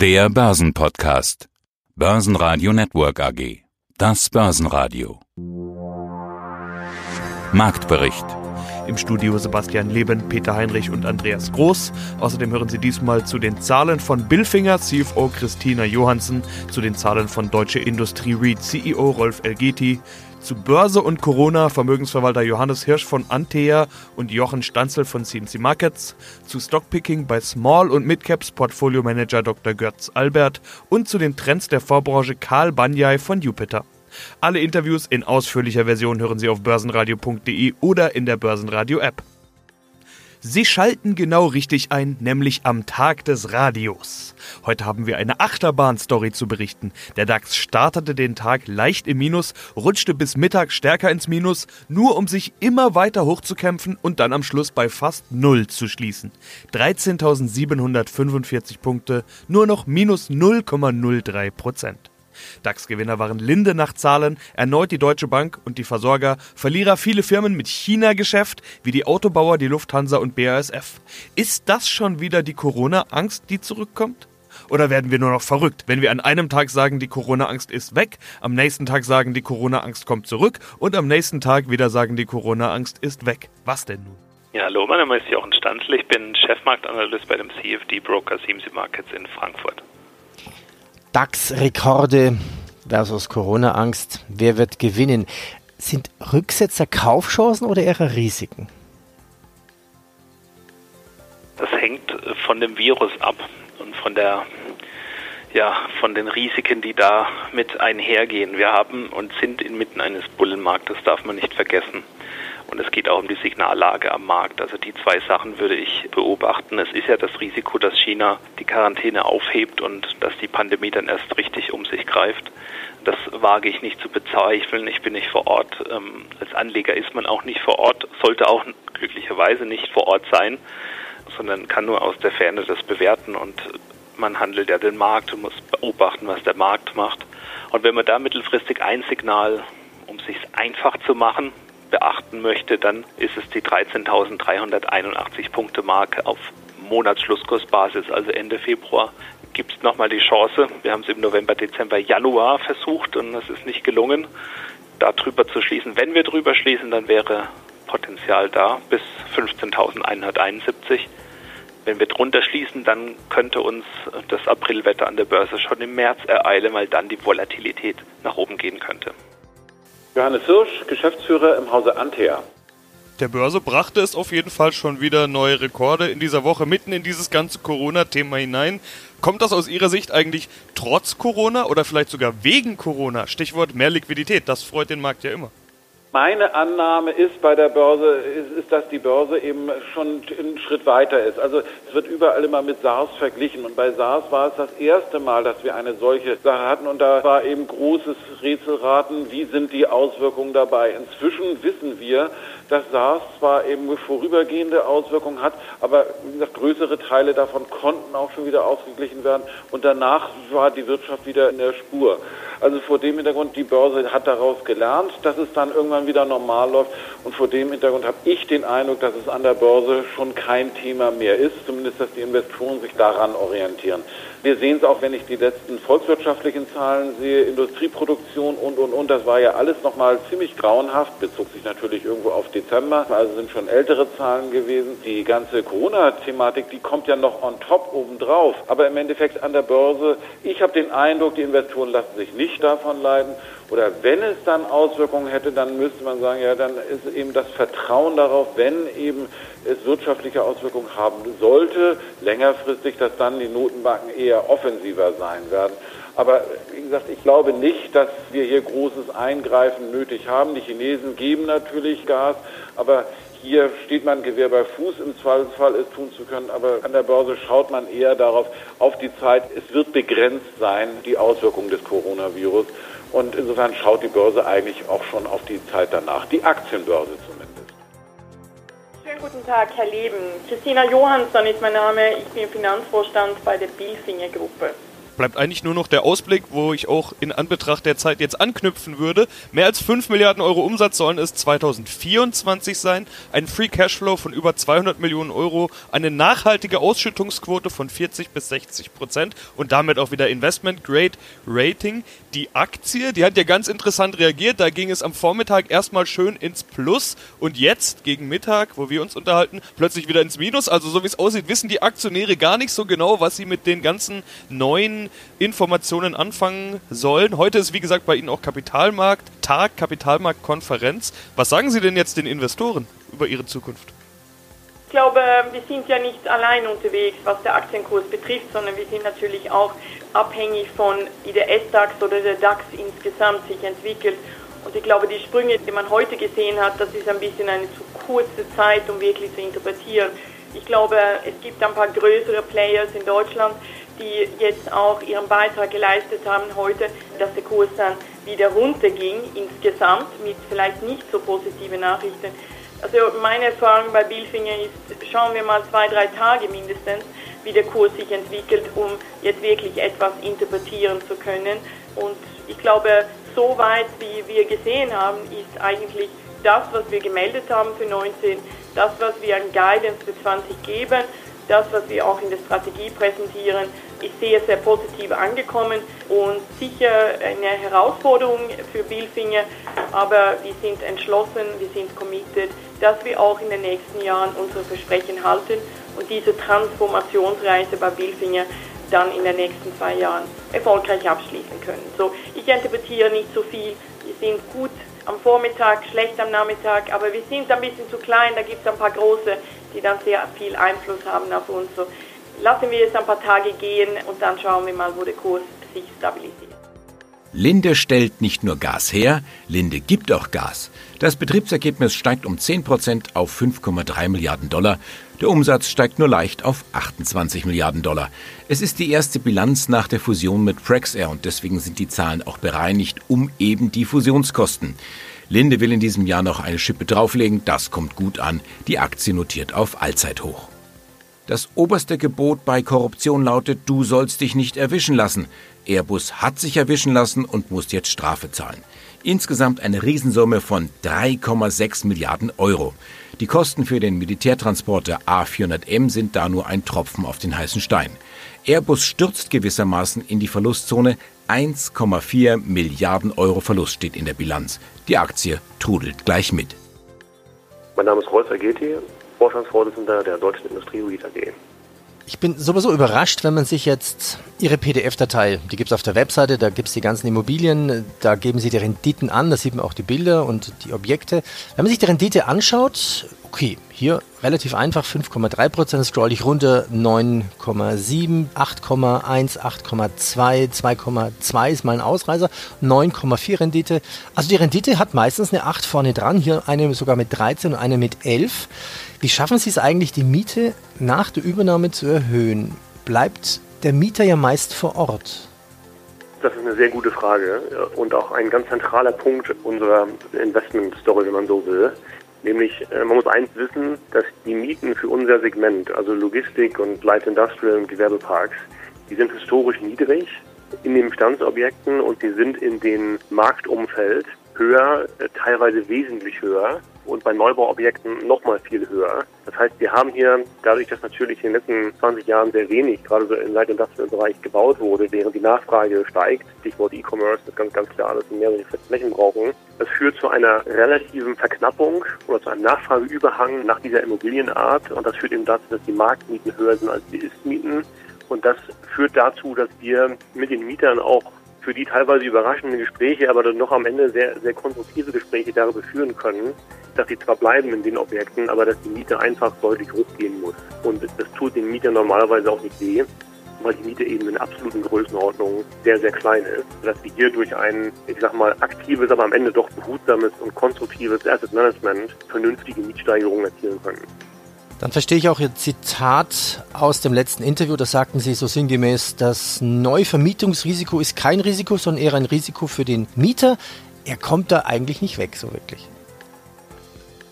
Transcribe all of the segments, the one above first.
Der Börsenpodcast. Börsenradio Network AG. Das Börsenradio. Marktbericht. Im Studio Sebastian Leben, Peter Heinrich und Andreas Groß. Außerdem hören Sie diesmal zu den Zahlen von Billfinger, CFO Christina Johansen, zu den Zahlen von Deutsche Industrie REIT CEO Rolf Elgeti, zu Börse und Corona Vermögensverwalter Johannes Hirsch von Antea und Jochen Stanzel von CMC Markets, zu Stockpicking bei Small und Midcaps Portfolio Manager Dr. Götz Albert und zu den Trends der Vorbranche Karl Banyai von Jupiter. Alle Interviews in ausführlicher Version hören Sie auf börsenradio.de oder in der Börsenradio App. Sie schalten genau richtig ein, nämlich am Tag des Radios. Heute haben wir eine Achterbahn-Story zu berichten. Der DAX startete den Tag leicht im Minus, rutschte bis Mittag stärker ins Minus, nur um sich immer weiter hochzukämpfen und dann am Schluss bei fast Null zu schließen. 13.745 Punkte, nur noch minus 0,03 Prozent. DAX-Gewinner waren Linde nach Zahlen, erneut die Deutsche Bank und die Versorger, Verlierer viele Firmen mit China-Geschäft, wie die Autobauer, die Lufthansa und BASF. Ist das schon wieder die Corona-Angst, die zurückkommt? Oder werden wir nur noch verrückt, wenn wir an einem Tag sagen, die Corona-Angst ist weg, am nächsten Tag sagen, die Corona-Angst kommt zurück und am nächsten Tag wieder sagen, die Corona-Angst ist weg? Was denn nun? Ja, hallo, mein Name ist Jochen Stanzl. Ich bin Chefmarktanalyst bei dem CFD Broker CMC Markets in Frankfurt. DAX-Rekorde versus Corona-Angst. Wer wird gewinnen? Sind Rücksetzer Kaufchancen oder eher Risiken? Das hängt von dem Virus ab und von der ja, von den Risiken, die da mit einhergehen. Wir haben und sind inmitten eines Bullenmarktes, darf man nicht vergessen. Und es geht auch um die Signallage am Markt. Also die zwei Sachen würde ich beobachten. Es ist ja das Risiko, dass China die Quarantäne aufhebt und dass die Pandemie dann erst richtig um sich greift. Das wage ich nicht zu bezweifeln. Ich bin nicht vor Ort. Ähm, als Anleger ist man auch nicht vor Ort, sollte auch glücklicherweise nicht vor Ort sein, sondern kann nur aus der Ferne das bewerten und man handelt ja den Markt und muss beobachten, was der Markt macht. Und wenn man da mittelfristig ein Signal, um es sich einfach zu machen, beachten möchte, dann ist es die 13.381 Punkte Marke auf Monatsschlusskursbasis, also Ende Februar. Gibt es nochmal die Chance, wir haben es im November, Dezember, Januar versucht und es ist nicht gelungen, da drüber zu schließen. Wenn wir drüber schließen, dann wäre Potenzial da bis 15.171. Wenn wir drunter schließen, dann könnte uns das Aprilwetter an der Börse schon im März ereilen, weil dann die Volatilität nach oben gehen könnte. Johannes Hirsch, Geschäftsführer im Hause Antea. Der Börse brachte es auf jeden Fall schon wieder neue Rekorde in dieser Woche mitten in dieses ganze Corona-Thema hinein. Kommt das aus Ihrer Sicht eigentlich trotz Corona oder vielleicht sogar wegen Corona? Stichwort mehr Liquidität, das freut den Markt ja immer. Meine Annahme ist bei der Börse, ist, ist, dass die Börse eben schon einen Schritt weiter ist. Also es wird überall immer mit SARS verglichen. Und bei SARS war es das erste Mal, dass wir eine solche Sache hatten. Und da war eben großes Rätselraten, wie sind die Auswirkungen dabei. Inzwischen wissen wir, dass SARS zwar eben vorübergehende Auswirkungen hat, aber größere Teile davon konnten auch schon wieder ausgeglichen werden. Und danach war die Wirtschaft wieder in der Spur. Also vor dem Hintergrund, die Börse hat daraus gelernt, dass es dann irgendwann wieder normal läuft. Und vor dem Hintergrund habe ich den Eindruck, dass es an der Börse schon kein Thema mehr ist, zumindest dass die Investoren sich daran orientieren. Wir sehen es auch, wenn ich die letzten volkswirtschaftlichen Zahlen sehe, Industrieproduktion und, und, und. Das war ja alles nochmal ziemlich grauenhaft, bezog sich natürlich irgendwo auf Dezember, also sind schon ältere Zahlen gewesen. Die ganze Corona-Thematik, die kommt ja noch on top obendrauf. Aber im Endeffekt an der Börse, ich habe den Eindruck, die Investoren lassen sich nicht davon leiden. Oder wenn es dann Auswirkungen hätte, dann müsste man sagen, ja, dann ist eben das Vertrauen darauf, wenn eben es wirtschaftliche Auswirkungen haben sollte, längerfristig, dass dann die Notenbanken eher offensiver sein werden. Aber wie gesagt, ich glaube nicht, dass wir hier großes Eingreifen nötig haben. Die Chinesen geben natürlich Gas, aber hier steht man Gewehr bei Fuß, im Zweifelsfall es tun zu können, aber an der Börse schaut man eher darauf, auf die Zeit. Es wird begrenzt sein, die Auswirkungen des Coronavirus. Und insofern schaut die Börse eigentlich auch schon auf die Zeit danach, die Aktienbörse zumindest. Schönen guten Tag, Herr Leben. Christina Johansson ist mein Name. Ich bin Finanzvorstand bei der Billfinger Gruppe. Bleibt eigentlich nur noch der Ausblick, wo ich auch in Anbetracht der Zeit jetzt anknüpfen würde. Mehr als 5 Milliarden Euro Umsatz sollen es 2024 sein, ein Free Cashflow von über 200 Millionen Euro, eine nachhaltige Ausschüttungsquote von 40 bis 60 Prozent und damit auch wieder Investment Grade Rating. Die Aktie, die hat ja ganz interessant reagiert, da ging es am Vormittag erstmal schön ins Plus und jetzt gegen Mittag, wo wir uns unterhalten, plötzlich wieder ins Minus. Also so wie es aussieht, wissen die Aktionäre gar nicht so genau, was sie mit den ganzen neuen Informationen anfangen sollen. Heute ist, wie gesagt, bei Ihnen auch Kapitalmarkt, Tag, Kapitalmarktkonferenz. Was sagen Sie denn jetzt den Investoren über ihre Zukunft? Ich glaube, wir sind ja nicht allein unterwegs, was der Aktienkurs betrifft, sondern wir sind natürlich auch abhängig von, wie der S-DAX oder der DAX insgesamt sich entwickelt. Und ich glaube, die Sprünge, die man heute gesehen hat, das ist ein bisschen eine zu kurze Zeit, um wirklich zu interpretieren. Ich glaube, es gibt ein paar größere Players in Deutschland, die jetzt auch ihren Beitrag geleistet haben heute, dass der Kurs dann wieder runterging insgesamt mit vielleicht nicht so positiven Nachrichten. Also meine Erfahrung bei Billfinger ist, schauen wir mal zwei, drei Tage mindestens, wie der Kurs sich entwickelt, um jetzt wirklich etwas interpretieren zu können. Und ich glaube, so weit wie wir gesehen haben, ist eigentlich das, was wir gemeldet haben für 19, das, was wir an Guidance für 20 geben, das, was wir auch in der Strategie präsentieren, sehr, sehr positiv angekommen und sicher eine Herausforderung für Billfinger, aber wir sind entschlossen, wir sind committed, dass wir auch in den nächsten Jahren unsere Versprechen halten und diese Transformationsreise bei Billfinger dann in den nächsten zwei Jahren erfolgreich abschließen können. So, ich interpretiere nicht so viel. Wir sind gut am Vormittag, schlecht am Nachmittag, aber wir sind ein bisschen zu klein. Da gibt es ein paar große, die dann sehr viel Einfluss haben auf uns. So, lassen wir es ein paar Tage gehen und dann schauen wir mal, wo der Kurs sich stabilisiert. Linde stellt nicht nur Gas her, Linde gibt auch Gas. Das Betriebsergebnis steigt um 10 Prozent auf 5,3 Milliarden Dollar. Der Umsatz steigt nur leicht auf 28 Milliarden Dollar. Es ist die erste Bilanz nach der Fusion mit Praxair und deswegen sind die Zahlen auch bereinigt um eben die Fusionskosten. Linde will in diesem Jahr noch eine Schippe drauflegen, das kommt gut an. Die Aktie notiert auf Allzeithoch. Das oberste Gebot bei Korruption lautet, du sollst dich nicht erwischen lassen. Airbus hat sich erwischen lassen und muss jetzt Strafe zahlen. Insgesamt eine Riesensumme von 3,6 Milliarden Euro. Die Kosten für den Militärtransporter A400M sind da nur ein Tropfen auf den heißen Stein. Airbus stürzt gewissermaßen in die Verlustzone. 1,4 Milliarden Euro Verlust steht in der Bilanz. Die Aktie trudelt gleich mit. Mein Name ist Rolf Ageti, Vorstandsvorsitzender der Deutschen Industrie REIT AG. Ich bin sowieso überrascht, wenn man sich jetzt Ihre PDF-Datei, die gibt es auf der Webseite, da gibt es die ganzen Immobilien, da geben Sie die Renditen an, da sieht man auch die Bilder und die Objekte. Wenn man sich die Rendite anschaut, okay, hier relativ einfach 5,3 Prozent, scroll ich runter 9,7, 8,1, 8,2, 2,2 ist mal ein Ausreißer, 9,4 Rendite. Also die Rendite hat meistens eine 8 vorne dran, hier eine sogar mit 13 und eine mit 11. Wie schaffen Sie es eigentlich, die Miete nach der Übernahme zu erhöhen? Bleibt der Mieter ja meist vor Ort? Das ist eine sehr gute Frage und auch ein ganz zentraler Punkt unserer Investment-Story, wenn man so will. Nämlich, äh, man muss eins wissen, dass die Mieten für unser Segment, also Logistik und Light Industrial und Gewerbeparks, die sind historisch niedrig in den Bestandsobjekten und sie sind in dem Marktumfeld höher, äh, teilweise wesentlich höher und bei Neubauobjekten nochmal viel höher. Das heißt, wir haben hier, dadurch, dass natürlich in den letzten 20 Jahren sehr wenig, gerade so im Light Industrial Bereich gebaut wurde, während die Nachfrage steigt, Stichwort E-Commerce, das ist ganz, ganz klar, dass wir mehrere Flächen brauchen. Das führt zu einer relativen Verknappung oder zu einem Nachfrageüberhang nach dieser Immobilienart und das führt eben dazu, dass die Marktmieten höher sind als die Ist-Mieten. Und das führt dazu, dass wir mit den Mietern auch für die teilweise überraschende Gespräche, aber dann noch am Ende sehr, sehr konstruktive Gespräche darüber führen können, dass sie zwar bleiben in den Objekten, aber dass die Miete einfach deutlich hochgehen muss. Und das tut den Mietern normalerweise auch nicht weh, weil die Miete eben in absoluten Größenordnungen sehr, sehr klein ist. Dass wir hier durch ein, ich sag mal, aktives, aber am Ende doch behutsames und konstruktives Asset Management vernünftige Mietsteigerungen erzielen können. Dann verstehe ich auch Ihr Zitat aus dem letzten Interview. Da sagten Sie so sinngemäß, das Neuvermietungsrisiko ist kein Risiko, sondern eher ein Risiko für den Mieter. Er kommt da eigentlich nicht weg, so wirklich.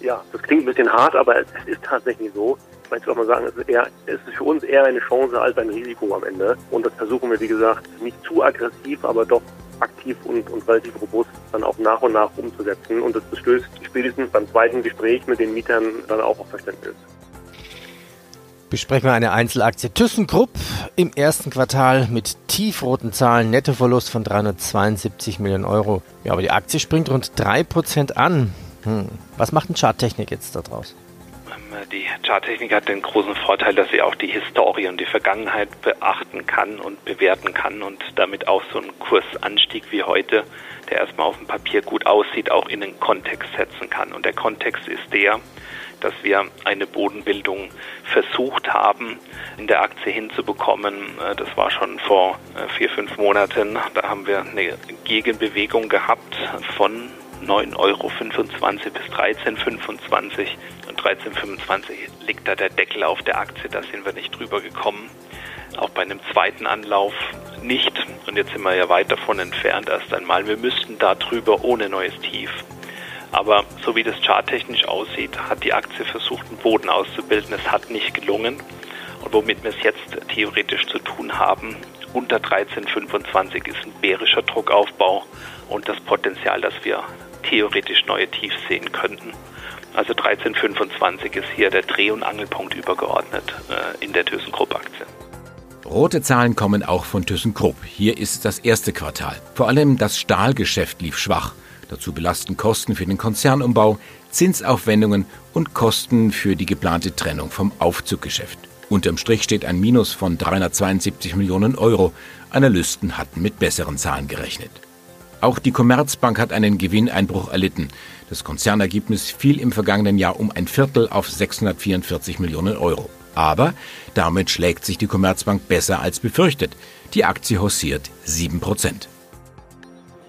Ja, das klingt ein bisschen hart, aber es ist tatsächlich so. vielleicht soll man sagen, es ist, eher, es ist für uns eher eine Chance als ein Risiko am Ende. Und das versuchen wir, wie gesagt, nicht zu aggressiv, aber doch aktiv und, und relativ robust dann auch nach und nach umzusetzen. Und das stößt spätestens beim zweiten Gespräch mit den Mietern dann auch auf Verständnis. Besprechen wir eine Einzelaktie. ThyssenKrupp im ersten Quartal mit tiefroten Zahlen, Nettoverlust von 372 Millionen Euro. Ja, aber die Aktie springt rund 3% an. Hm. Was macht ein Charttechnik jetzt daraus? Ähm, die Charttechnik hat den großen Vorteil, dass sie auch die Historie und die Vergangenheit beachten kann und bewerten kann und damit auch so einen Kursanstieg wie heute, der erstmal auf dem Papier gut aussieht, auch in den Kontext setzen kann. Und der Kontext ist der, dass wir eine Bodenbildung versucht haben, in der Aktie hinzubekommen. Äh, das war schon vor äh, vier, fünf Monaten. Da haben wir eine Gegenbewegung gehabt von 9,25 Euro bis 13,25 und 13,25 liegt da der Deckel auf der Aktie, da sind wir nicht drüber gekommen. Auch bei einem zweiten Anlauf nicht. Und jetzt sind wir ja weit davon entfernt erst einmal. Wir müssten da drüber ohne neues Tief. Aber so wie das charttechnisch aussieht, hat die Aktie versucht, einen Boden auszubilden. Es hat nicht gelungen. Und womit wir es jetzt theoretisch zu tun haben, unter 13,25 ist ein bärischer Druckaufbau und das Potenzial, dass wir theoretisch neue Tiefs sehen könnten. Also 13,25 ist hier der Dreh- und Angelpunkt übergeordnet äh, in der ThyssenKrupp-Aktie. Rote Zahlen kommen auch von ThyssenKrupp. Hier ist das erste Quartal. Vor allem das Stahlgeschäft lief schwach. Dazu belasten Kosten für den Konzernumbau, Zinsaufwendungen und Kosten für die geplante Trennung vom Aufzuggeschäft. Unterm Strich steht ein Minus von 372 Millionen Euro. Analysten hatten mit besseren Zahlen gerechnet. Auch die Commerzbank hat einen Gewinneinbruch erlitten. Das Konzernergebnis fiel im vergangenen Jahr um ein Viertel auf 644 Millionen Euro. Aber damit schlägt sich die Commerzbank besser als befürchtet. Die Aktie haussiert 7 Prozent.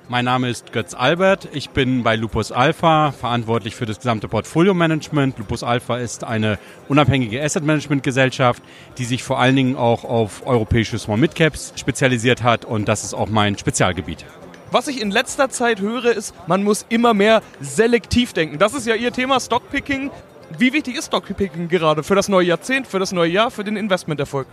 Mein Name ist Götz Albert. Ich bin bei Lupus Alpha verantwortlich für das gesamte Portfolio-Management. Lupus Alpha ist eine unabhängige Asset-Management-Gesellschaft, die sich vor allen Dingen auch auf europäische Small-Mid-Caps spezialisiert hat und das ist auch mein Spezialgebiet. Was ich in letzter Zeit höre, ist, man muss immer mehr selektiv denken. Das ist ja Ihr Thema, Stockpicking. Wie wichtig ist Stockpicking gerade für das neue Jahrzehnt, für das neue Jahr, für den Investmenterfolg?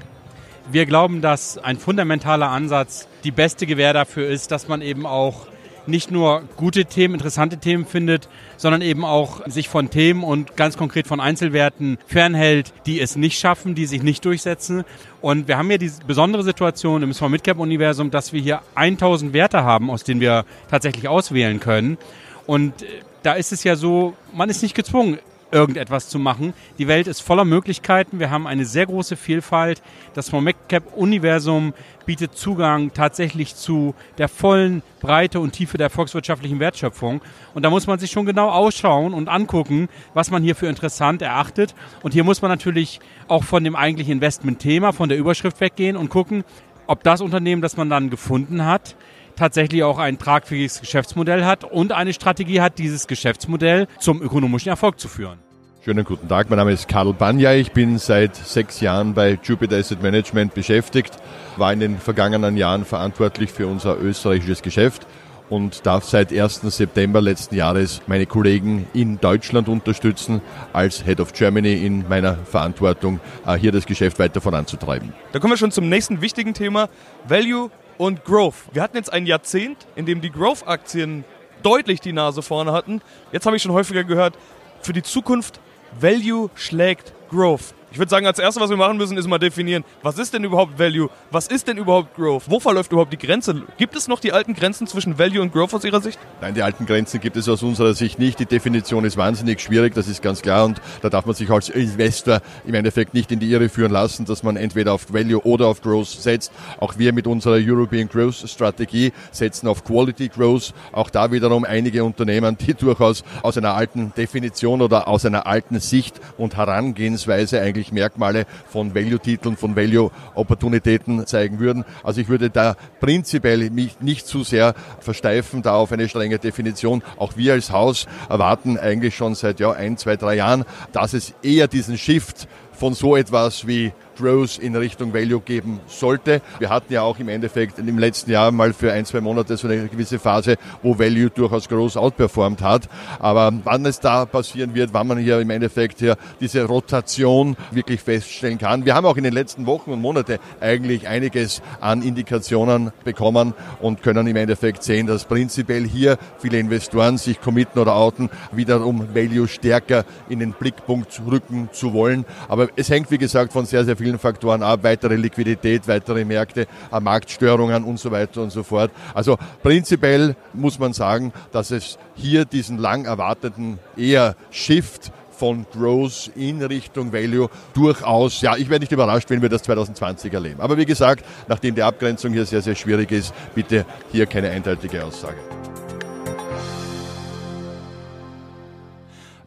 Wir glauben, dass ein fundamentaler Ansatz die beste Gewähr dafür ist, dass man eben auch nicht nur gute Themen, interessante Themen findet, sondern eben auch sich von Themen und ganz konkret von Einzelwerten fernhält, die es nicht schaffen, die sich nicht durchsetzen. Und wir haben ja die besondere Situation im Small Midcap Universum, dass wir hier 1000 Werte haben, aus denen wir tatsächlich auswählen können. Und da ist es ja so, man ist nicht gezwungen, irgendetwas zu machen. Die Welt ist voller Möglichkeiten. Wir haben eine sehr große Vielfalt. Das Small Cap Universum bietet Zugang tatsächlich zu der vollen Breite und Tiefe der volkswirtschaftlichen Wertschöpfung. Und da muss man sich schon genau ausschauen und angucken, was man hier für interessant erachtet. Und hier muss man natürlich auch von dem eigentlichen Investmentthema, von der Überschrift weggehen und gucken, ob das Unternehmen, das man dann gefunden hat, tatsächlich auch ein tragfähiges Geschäftsmodell hat und eine Strategie hat, dieses Geschäftsmodell zum ökonomischen Erfolg zu führen. Schönen guten Tag, mein Name ist Karl Banja. Ich bin seit sechs Jahren bei Jupiter Asset Management beschäftigt, war in den vergangenen Jahren verantwortlich für unser österreichisches Geschäft und darf seit 1. September letzten Jahres meine Kollegen in Deutschland unterstützen, als Head of Germany in meiner Verantwortung, äh, hier das Geschäft weiter voranzutreiben. Da kommen wir schon zum nächsten wichtigen Thema, Value und Growth. Wir hatten jetzt ein Jahrzehnt, in dem die Growth-Aktien deutlich die Nase vorne hatten. Jetzt habe ich schon häufiger gehört, für die Zukunft Value schlägt Growth. Ich würde sagen, als erstes, was wir machen müssen, ist mal definieren, was ist denn überhaupt Value? Was ist denn überhaupt Growth? Wo verläuft überhaupt die Grenze? Gibt es noch die alten Grenzen zwischen Value und Growth aus Ihrer Sicht? Nein, die alten Grenzen gibt es aus unserer Sicht nicht. Die Definition ist wahnsinnig schwierig, das ist ganz klar. Und da darf man sich als Investor im Endeffekt nicht in die Irre führen lassen, dass man entweder auf Value oder auf Growth setzt. Auch wir mit unserer European Growth Strategie setzen auf Quality Growth. Auch da wiederum einige Unternehmen, die durchaus aus einer alten Definition oder aus einer alten Sicht und Herangehensweise eigentlich Merkmale von Value-Titeln, von Value-Opportunitäten zeigen würden. Also ich würde da prinzipiell mich nicht zu sehr versteifen, da auf eine strenge Definition. Auch wir als Haus erwarten eigentlich schon seit ja, ein, zwei, drei Jahren, dass es eher diesen Shift von so etwas wie Growth in Richtung Value geben sollte. Wir hatten ja auch im Endeffekt im letzten Jahr mal für ein, zwei Monate so eine gewisse Phase, wo Value durchaus groß outperformt hat. Aber wann es da passieren wird, wann man hier im Endeffekt hier diese Rotation wirklich feststellen kann. Wir haben auch in den letzten Wochen und Monaten eigentlich einiges an Indikationen bekommen und können im Endeffekt sehen, dass prinzipiell hier viele Investoren sich committen oder outen, wiederum Value stärker in den Blickpunkt rücken zu wollen. Aber es hängt, wie gesagt, von sehr, sehr vielen Faktoren ab. Weitere Liquidität, weitere Märkte, äh, Marktstörungen und so weiter und so fort. Also prinzipiell muss man sagen, dass es hier diesen lang erwarteten eher Shift von Growth in Richtung Value durchaus, ja, ich wäre nicht überrascht, wenn wir das 2020 erleben. Aber wie gesagt, nachdem die Abgrenzung hier sehr, sehr schwierig ist, bitte hier keine eindeutige Aussage.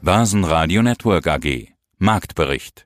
Basen Radio Network AG Marktbericht